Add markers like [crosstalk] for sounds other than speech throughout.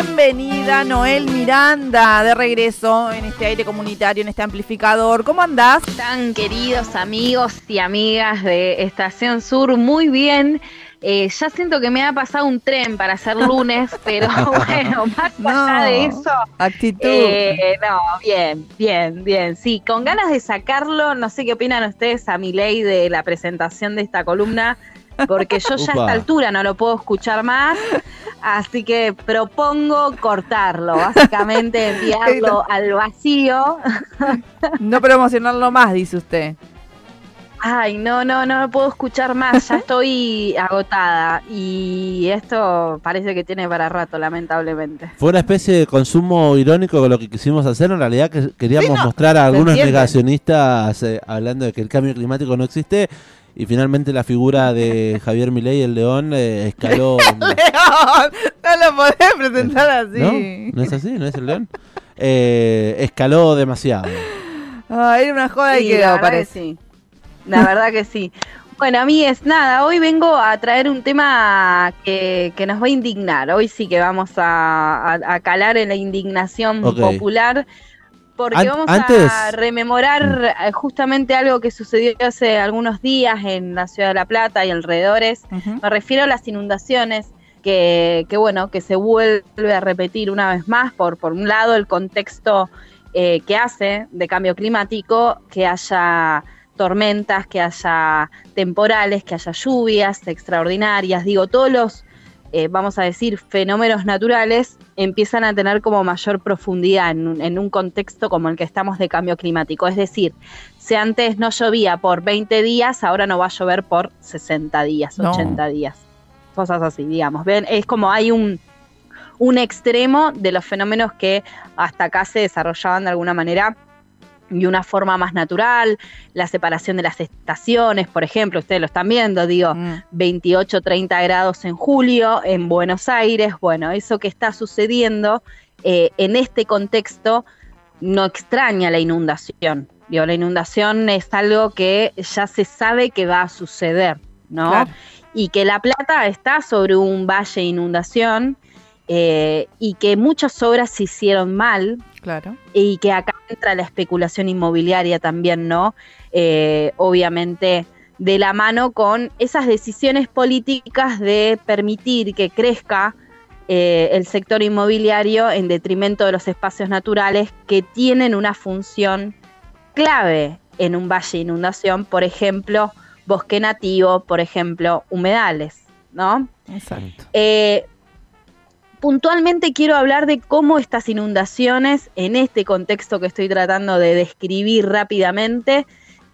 bienvenida Noel Miranda de regreso en este aire comunitario, en este amplificador. ¿Cómo andás? Tan queridos amigos y amigas de Estación Sur, muy bien. Eh, ya siento que me ha pasado un tren para hacer lunes, [laughs] pero bueno, más allá de eso. Actitud. Eh, no, bien, bien, bien. Sí, con ganas de sacarlo, no sé qué opinan ustedes a mi ley de la presentación de esta columna, porque yo ya a esta altura no lo puedo escuchar más, así que propongo cortarlo, básicamente enviarlo [laughs] al vacío. No promocionarlo más, dice usted. Ay, no, no, no me puedo escuchar más, ya [laughs] estoy agotada y esto parece que tiene para rato, lamentablemente. Fue una especie de consumo irónico con lo que quisimos hacer, en realidad que queríamos mostrar a algunos negacionistas eh, hablando de que el cambio climático no existe y finalmente la figura de [laughs] Javier Milei, el león, eh, escaló... [laughs] ¡León! No lo podés presentar así. ¿No? ¿No es así? ¿No es el león? Eh, escaló demasiado. Ah, era una joda y quedó, parece. La verdad que sí. Bueno, a mí es nada, hoy vengo a traer un tema que, nos va a indignar. Hoy sí que vamos a, calar en la indignación popular. Porque vamos a rememorar eh, justamente algo que sucedió hace algunos días en la ciudad de La Plata y alrededores. Me refiero a las inundaciones que, que, bueno, que se vuelve a repetir una vez más. Por, por un lado el contexto eh, que hace de cambio climático, que haya tormentas, que haya temporales, que haya lluvias extraordinarias, digo, todos los, eh, vamos a decir, fenómenos naturales empiezan a tener como mayor profundidad en un, contexto como el que estamos de cambio climático. Es decir, si antes no llovía por 20 días, ahora no va a llover por 60 días, 80 días. Cosas así, digamos. Ven, es como hay un, un extremo de los fenómenos que hasta acá se desarrollaban de alguna manera y una forma más natural, la separación de las estaciones, por ejemplo, ustedes lo están viendo, digo, 28, mm. 30 grados en julio en Buenos Aires, bueno, eso que está sucediendo eh, en este contexto no extraña la inundación, digo, la inundación es algo que ya se sabe que va a suceder, ¿no? Y que La Plata está sobre un valle de inundación eh, y que muchas obras se hicieron mal, Claro. Y que acá entra la especulación inmobiliaria también, ¿no? Eh, obviamente de la mano con esas decisiones políticas de permitir que crezca eh, el sector inmobiliario en detrimento de los espacios naturales que tienen una función clave en un valle de inundación, por ejemplo, bosque nativo, por ejemplo, humedales, ¿no? Exacto. Eh, puntualmente quiero hablar de cómo estas inundaciones, en este contexto que estoy tratando de describir rápidamente,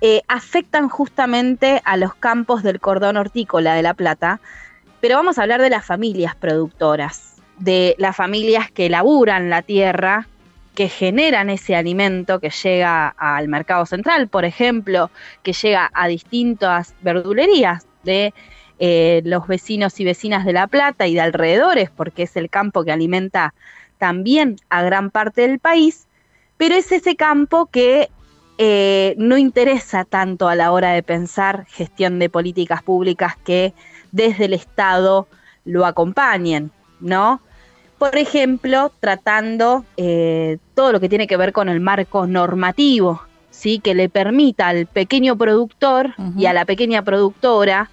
eh, afectan justamente a los campos del cordón hortícola de La Plata, pero vamos a hablar de las familias productoras, de las familias que laburan la tierra, que generan ese alimento que llega al mercado central, por ejemplo, que llega a distintas verdulerías de eh, los vecinos y vecinas de La Plata y de alrededores, porque es el campo que alimenta también a gran parte del país, pero es ese campo que eh, no interesa tanto a la hora de pensar gestión de políticas públicas que desde el Estado lo acompañen, ¿no? Por ejemplo, tratando eh, todo lo que tiene que ver con el marco normativo, ¿sí? que le permita al pequeño productor y a la pequeña productora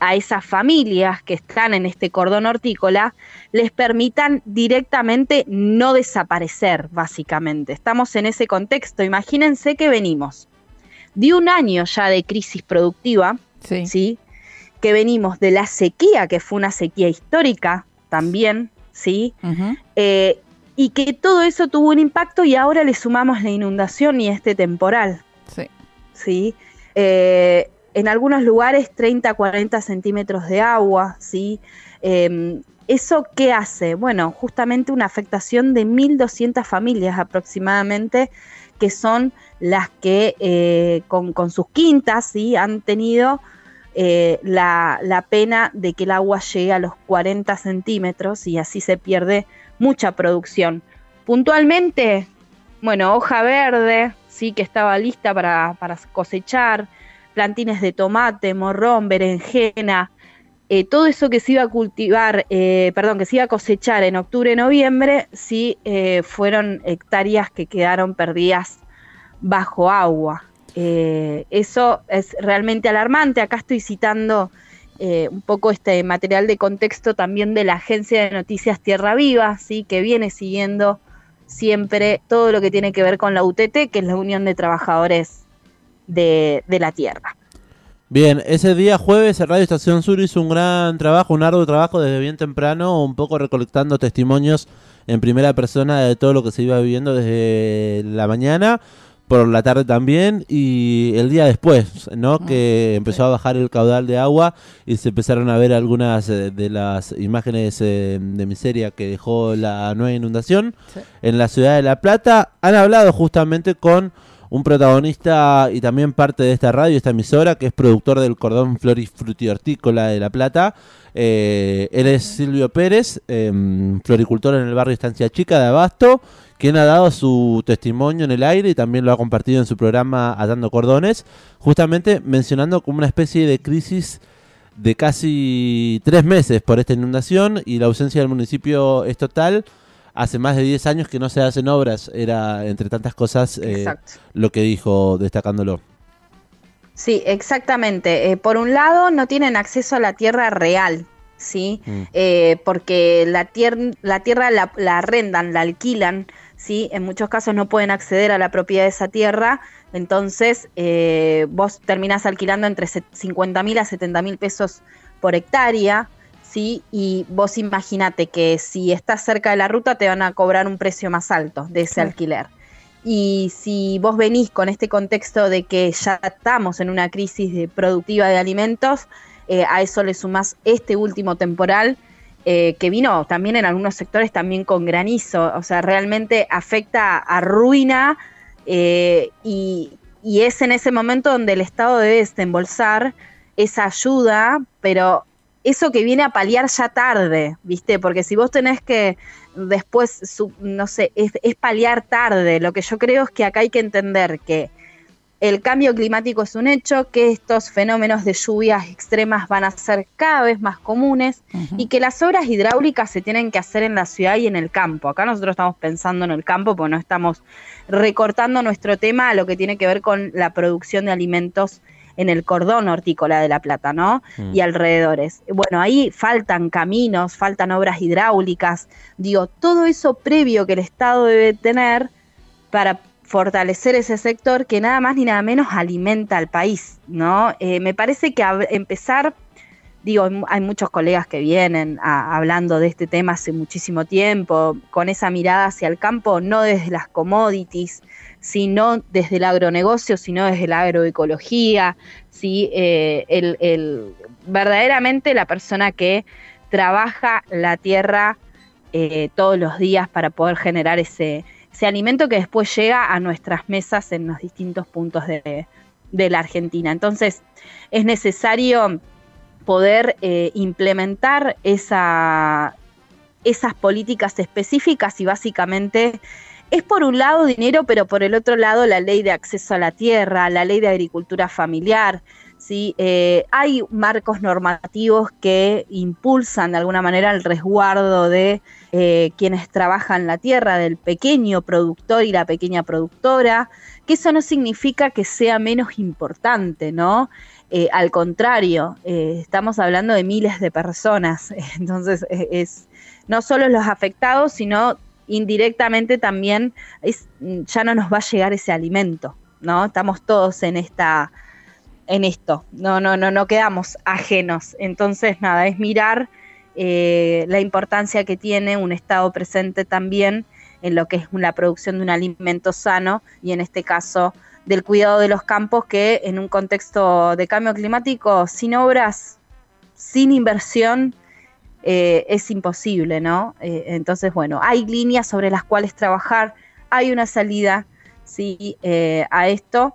a esas familias que están en este cordón hortícola les permitan directamente no desaparecer, básicamente. Estamos en ese contexto. Imagínense que venimos de un año ya de crisis productiva, sí. que venimos de la sequía, que fue una sequía histórica también, ¿sí? Eh, y que todo eso tuvo un impacto y ahora le sumamos la inundación y este temporal. Sí. ¿sí? Eh, en algunos lugares 30, 40 centímetros de agua, ¿sí? Em, ¿Eso qué hace? Bueno, justamente una afectación de 1.200 familias aproximadamente, que son las que eh, con, sus quintas ¿sí? han tenido eh, la, pena de que el agua llegue a los 40 centímetros y así se pierde mucha producción. Puntualmente, bueno, hoja verde, sí que estaba lista para cosechar, plantines de tomate, morrón, berenjena, eh, todo eso que se iba a cultivar, eh, perdón, que se iba a cosechar en octubre, noviembre, sí eh, fueron hectáreas que quedaron perdidas bajo agua. eso es realmente alarmante. Acá estoy citando un poco este material de contexto también de la agencia de noticias Tierra Viva, ¿sí? que viene siguiendo siempre todo lo que tiene que ver con la UTT, que es la Unión de Trabajadores de la Tierra. Bien, ese día jueves Radio Estación Sur hizo un gran trabajo, un arduo trabajo desde bien temprano, un poco recolectando testimonios en primera persona de todo lo que se iba viviendo desde la mañana, por la tarde también y el día después, ¿no? Ah, que empezó a bajar el caudal de agua y se empezaron a ver algunas eh, de las imágenes eh, de miseria que dejó la nueva inundación en la ciudad de La Plata. Han hablado justamente con un protagonista y también parte de esta radio, esta emisora, que es productor del cordón hortícola de La Plata. Eh, él es Silvio Pérez, em, floricultor en el barrio Estancia Chica de Abasto, quien ha dado su testimonio en el aire y también lo ha compartido en su programa Atando Cordones, justamente mencionando como una especie de crisis de casi tres meses por esta inundación y la ausencia del municipio es total hace más de 10 años que no se hacen obras, era entre tantas cosas eh, lo que dijo destacándolo. Sí, exactamente. Eh, por un lado, no tienen acceso a la tierra real, ¿sí? Mm. Eh, porque la, la tierra la, arrendan, la alquilan, ¿sí? En muchos casos no pueden acceder a la propiedad de esa tierra, entonces vos terminás alquilando entre 50 mil a 70 mil pesos por hectárea, y vos imagínate que si estás cerca de la ruta te van a cobrar un precio más alto de ese alquiler. Y si vos venís con este contexto de que ya estamos en una crisis productiva de alimentos, eh, a eso le sumás este último temporal eh, que vino también en algunos sectores también con granizo, o sea, realmente afecta a ruina eh, y, y es en ese momento donde el Estado debe desembolsar esa ayuda, pero eso que viene a paliar ya tarde, ¿viste? Porque si vos tenés que después, no sé, es, paliar tarde. Lo que yo creo es que acá hay que entender que el cambio climático es un hecho, que estos fenómenos de lluvias extremas van a ser cada vez más comunes y que las obras hidráulicas se tienen que hacer en la ciudad y en el campo. Acá nosotros estamos pensando en el campo porque no estamos recortando nuestro tema a lo que tiene que ver con la producción de alimentos en el cordón hortícola de La Plata, ¿no? Mm. Y alrededores. Bueno, ahí faltan caminos, faltan obras hidráulicas, digo, todo eso previo que el Estado debe tener para fortalecer ese sector que nada más ni nada menos alimenta al país, ¿no? Eh, me parece que empezar, digo, hay muchos colegas que vienen hablando de este tema hace muchísimo tiempo, con esa mirada hacia el campo, no desde las commodities, sino desde el agronegocio, sino desde la agroecología, ¿sí? Eh, el, verdaderamente la persona que trabaja la tierra eh, todos los días para poder generar ese, ese, alimento que después llega a nuestras mesas en los distintos puntos de, la Argentina. Entonces, es necesario poder eh, implementar esa, esas políticas específicas y básicamente es por un lado dinero, pero por el otro lado la ley de acceso a la tierra, la ley de agricultura familiar. ¿sí? Eh, hay marcos normativos que impulsan de alguna manera el resguardo de eh, quienes trabajan la tierra, del pequeño productor y la pequeña productora, que eso no significa que sea menos importante, ¿no? Eh, al contrario, estamos hablando de miles de personas, [laughs] entonces es no solo los afectados, sino indirectamente también ya no nos va a llegar ese alimento, ¿no? Estamos todos en esta en esto, no, no, no, no quedamos ajenos. Entonces, nada, es mirar eh, la importancia que tiene un Estado presente también en lo que es la producción de un alimento sano y en este caso del cuidado de los campos que en un contexto de cambio climático sin obras, sin inversión, eh, es imposible, ¿no? Eh, entonces, bueno, hay líneas sobre las cuales trabajar, hay una salida, sí, eh, a esto,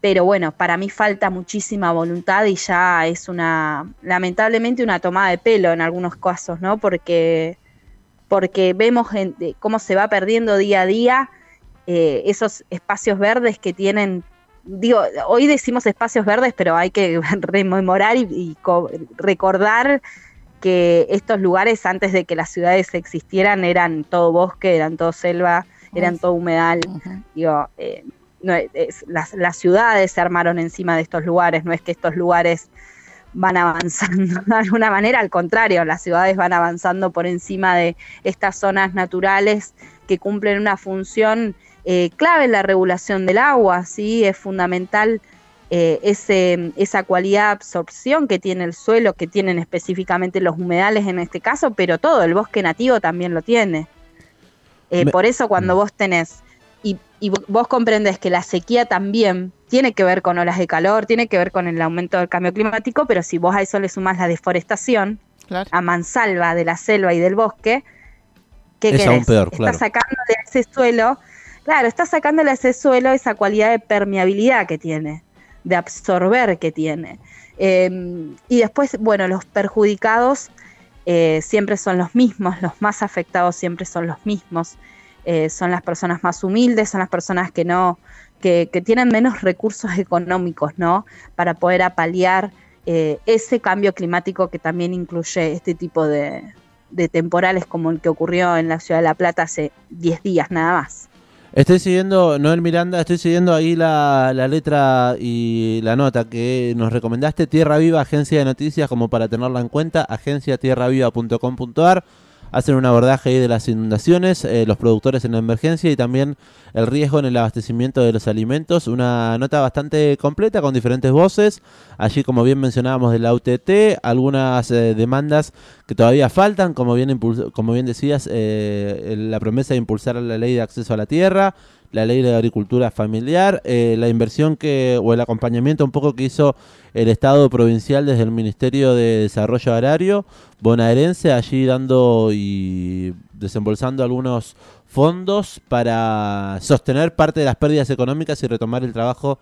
pero bueno, para mí falta muchísima voluntad y ya es una, lamentablemente, una tomada de pelo en algunos casos, ¿no? Porque, porque vemos cómo se va perdiendo día a día esos espacios verdes que tienen digo, hoy decimos espacios verdes, pero hay que [laughs] rememorar y, recordar que estos lugares antes de que las ciudades existieran eran todo bosque, eran todo selva, eran todo humedal. Digo, eh, las, ciudades se armaron encima de estos lugares, no es que estos lugares van avanzando [laughs] de alguna manera, al contrario, las ciudades van avanzando por encima de estas zonas naturales que cumplen una función eh, clave en la regulación del agua, ¿sí? Es fundamental eh, ese, esa cualidad de absorción que tiene el suelo, que tienen específicamente los humedales en este caso, pero todo, el bosque nativo también lo tiene. Eh, por eso cuando mm. vos tenés, y, vos comprendes que la sequía también tiene que ver con olas de calor, tiene que ver con el aumento del cambio climático, pero si vos a eso le sumás la deforestación, a mansalva de la selva y del bosque, ¿qué es querés? Peor, Estás sacándole a ese suelo Claro, está sacándole a ese suelo esa cualidad de permeabilidad que tiene, de absorber que tiene. Em, y después, bueno, los perjudicados eh, siempre son los mismos, los más afectados siempre son los mismos. Eh, son las personas más humildes, son las personas que no, que, tienen menos recursos económicos, ¿no? Para poder apalear eh, ese cambio climático que también incluye este tipo de, de temporales como el que ocurrió en la ciudad de La Plata hace 10 días nada más. Estoy siguiendo, Noel Miranda, estoy siguiendo ahí la, la, letra y la nota que nos recomendaste, Tierra Viva, agencia de noticias, como para tenerla en cuenta, agenciatierraviva.com.ar hacen un abordaje ahí de las inundaciones, eh, los productores en la emergencia y también el riesgo en el abastecimiento de los alimentos. Una nota bastante completa con diferentes voces. Allí, como bien mencionábamos, de la UTT, algunas eh, demandas que todavía faltan, como bien, como bien decías, eh, la promesa de impulsar la ley de acceso a la tierra la ley de agricultura familiar, eh, la inversión que o el acompañamiento un poco que hizo el Estado provincial desde el Ministerio de Desarrollo Agrario bonaerense, allí dando y desembolsando algunos fondos para sostener parte de las pérdidas económicas y retomar el trabajo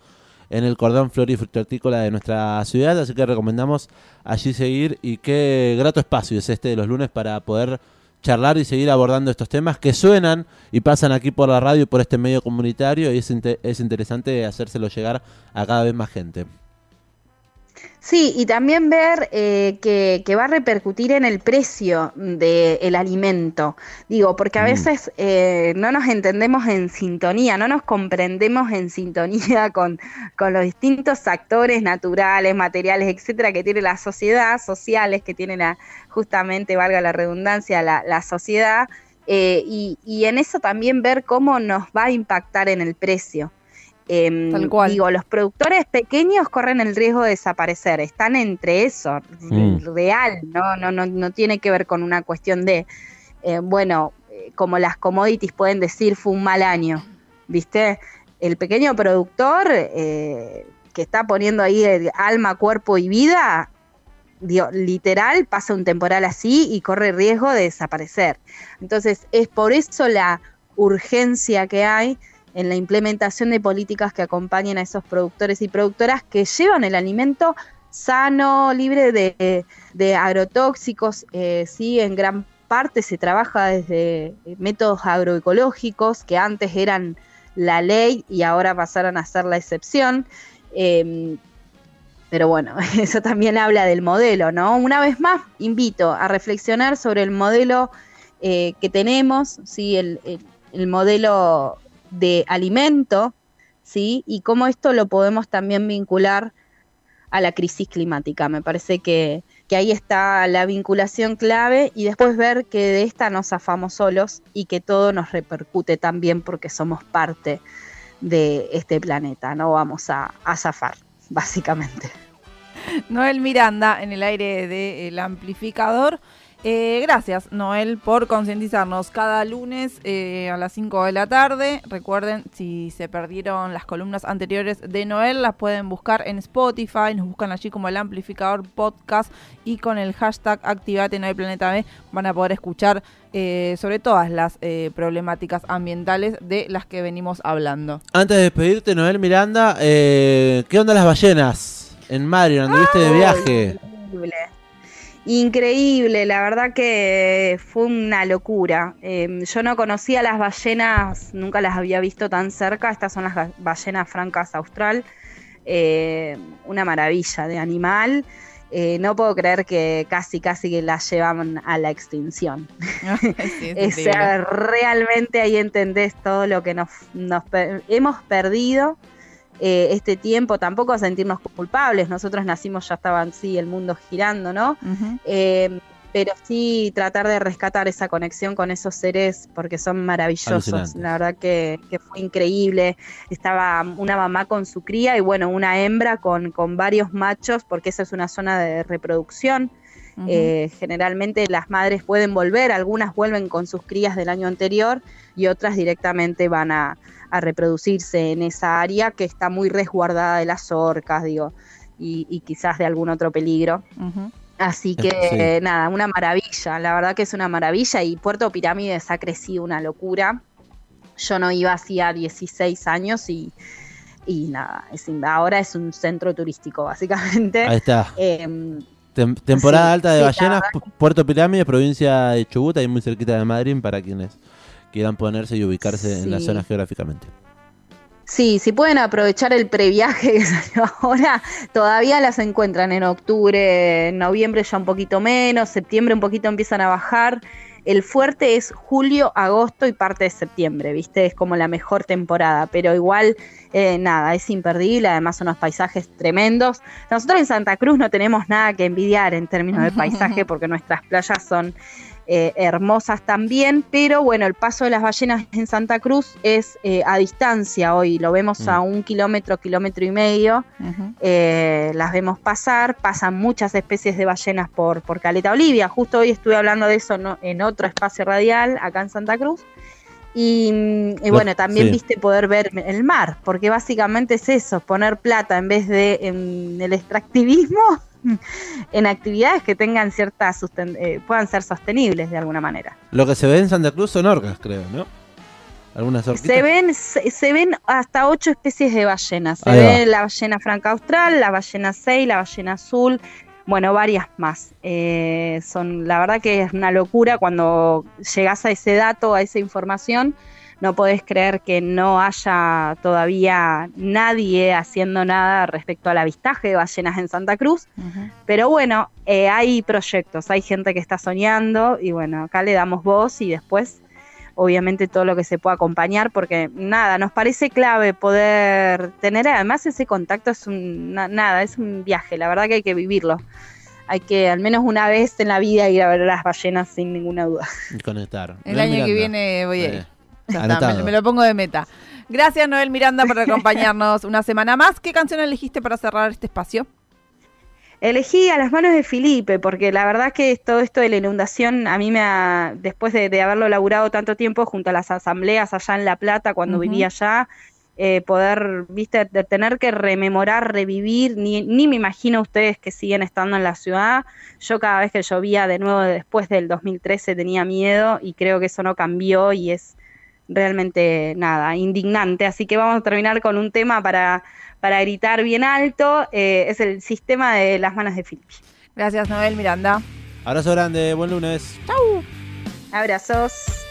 en el cordón flor y frutícola de nuestra ciudad, así que recomendamos allí seguir y qué grato espacio es este de los lunes para poder charlar y seguir abordando estos temas que suenan y pasan aquí por la radio y por este medio comunitario y es, es interesante hacérselo llegar a cada vez más gente. Sí, y también ver eh, que, va a repercutir en el precio del alimento. Digo, porque a mm. veces eh, no nos entendemos en sintonía, no nos comprendemos en sintonía [laughs] con, los distintos actores naturales, materiales, etcétera, que tiene la sociedad, sociales que tiene la, justamente, valga la redundancia, la, sociedad. Eh, y, y en eso también ver cómo nos va a impactar en el precio. Em, digo, los productores pequeños corren el riesgo de desaparecer, están entre eso, mm. real, ¿no? No, no, no tiene que ver con una cuestión de, eh, bueno, eh, como las commodities pueden decir, fue un mal año, ¿viste? El pequeño productor eh, que está poniendo ahí alma, cuerpo y vida, literal, pasa un temporal así y corre riesgo de desaparecer. Entonces, es por eso la urgencia que hay en la implementación de políticas que acompañen a esos productores y productoras que llevan el alimento sano, libre de, agrotóxicos, eh, sí, en gran parte se trabaja desde métodos agroecológicos que antes eran la ley y ahora pasaron a ser la excepción. Em, pero bueno, [laughs] eso también habla del modelo, ¿no? Una vez más, invito a reflexionar sobre el modelo eh, que tenemos, ¿sí? el, el modelo de alimento, ¿sí? Y cómo esto lo podemos también vincular a la crisis climática. Me parece que, ahí está la vinculación clave y después ver que de esta nos zafamos solos y que todo nos repercute también porque somos parte de este planeta, no vamos a, a zafar, [laughs] básicamente. Noel Miranda en el aire del amplificador. Eh, gracias, Noel, por concientizarnos cada lunes eh, a las 5 de la tarde. Recuerden, si se perdieron las columnas anteriores de Noel, las pueden buscar en Spotify. Nos buscan allí como el amplificador podcast y con el hashtag Activate Noel Planeta B van a poder escuchar eh, sobre todas las problemáticas ambientales de las que venimos hablando. Antes de despedirte, Noel Miranda, ¿qué onda las ballenas en Mario? ¿Anduviste de viaje? Increíble, la verdad que fue una locura. Em, yo no conocía las ballenas, nunca las había visto tan cerca. Estas son las ballenas francas austral. Eh, una maravilla de animal. Eh, no puedo creer que casi, casi que las llevaban a la extinción. [laughs] realmente ahí entendés todo lo que nos, hemos perdido eh, este tiempo, tampoco a sentirnos culpables. Nosotros nacimos, ya estaban sí, el mundo girando, ¿no? pero sí tratar de rescatar esa conexión con esos seres porque son maravillosos. La verdad que, fue increíble. Estaba una mamá con su cría y bueno, una hembra con, con varios machos porque esa es una zona de reproducción. Eh, generalmente las madres pueden volver, algunas vuelven con sus crías del año anterior y otras directamente van a, reproducirse en esa área que está muy resguardada de las orcas, digo, y, quizás de algún otro peligro. Así que nada, una maravilla, la verdad que es una maravilla y Puerto Pirámides ha crecido una locura. Yo no iba hacía 16 años y, y nada, es, ahora es un centro turístico básicamente. Ahí está. Em, temporada alta de ballenas, Puerto Pirámides, provincia de Chubut, ahí muy cerquita de Madrid para quienes quieran ponerse y ubicarse en la zona geográficamente. Sí, si pueden aprovechar el previaje que [laughs] salió ahora, todavía las encuentran en octubre, en noviembre ya un poquito menos, septiembre un poquito empiezan a bajar. El fuerte es julio, agosto y parte de septiembre, ¿viste? Es como la mejor temporada, pero igual, eh, nada, es imperdible, además son unos paisajes tremendos. Nosotros en Santa Cruz no tenemos nada que envidiar en términos de paisaje [laughs] porque nuestras playas son eh, hermosas también, pero bueno, el paso de las ballenas en Santa Cruz es eh, a distancia hoy, lo vemos a mm. un kilómetro, kilómetro y medio, eh, las vemos pasar, pasan muchas especies de ballenas por, por Caleta Olivia, justo hoy estuve hablando de eso en otro espacio radial acá en Santa Cruz. Y, mm, bueno, también viste poder ver el mar, porque básicamente es eso, poner plata en vez de en el extractivismo en actividades que tengan cierta eh, puedan ser sostenibles de alguna manera. Lo que se ve en Santa Cruz son orcas, creo, ¿no? Algunas se ven se, ven hasta ocho especies de ballenas. Se ve la ballena franca austral, la ballena 6, la ballena azul, bueno, varias más. Eh, son la verdad que es una locura cuando llegas a ese dato, a esa información no podés creer que no haya todavía nadie haciendo nada respecto al avistaje de ballenas en Santa Cruz. Pero bueno, eh, hay proyectos, hay gente que está soñando y bueno, acá le damos voz y después obviamente todo lo que se pueda acompañar, porque nada, nos parece clave poder tener además ese contacto, es un, nada, es un viaje, la verdad que hay que vivirlo. Hay que al menos una vez en la vida ir a ver las ballenas sin ninguna duda. conectar. El año que viene voy a ir. Eh, me, lo pongo de meta. Gracias, Noel Miranda, por acompañarnos una semana más. ¿Qué canción elegiste para cerrar este espacio? Elegí a las manos de Felipe, porque la verdad que todo esto de la inundación, a mí me ha, después de, haberlo laburado tanto tiempo junto a las asambleas allá en La Plata, cuando vivía allá, eh, poder, viste, de tener que rememorar, revivir, ni, ni me imagino ustedes que siguen estando en la ciudad. Yo cada vez que llovía de nuevo después del 2013 tenía miedo y creo que eso no cambió y es realmente nada, indignante. Así que vamos a terminar con un tema para, para gritar bien alto. Eh, es el sistema de las manos de Filipe. Gracias, Noel Miranda. Abrazo grande, buen lunes. Chau. Abrazos.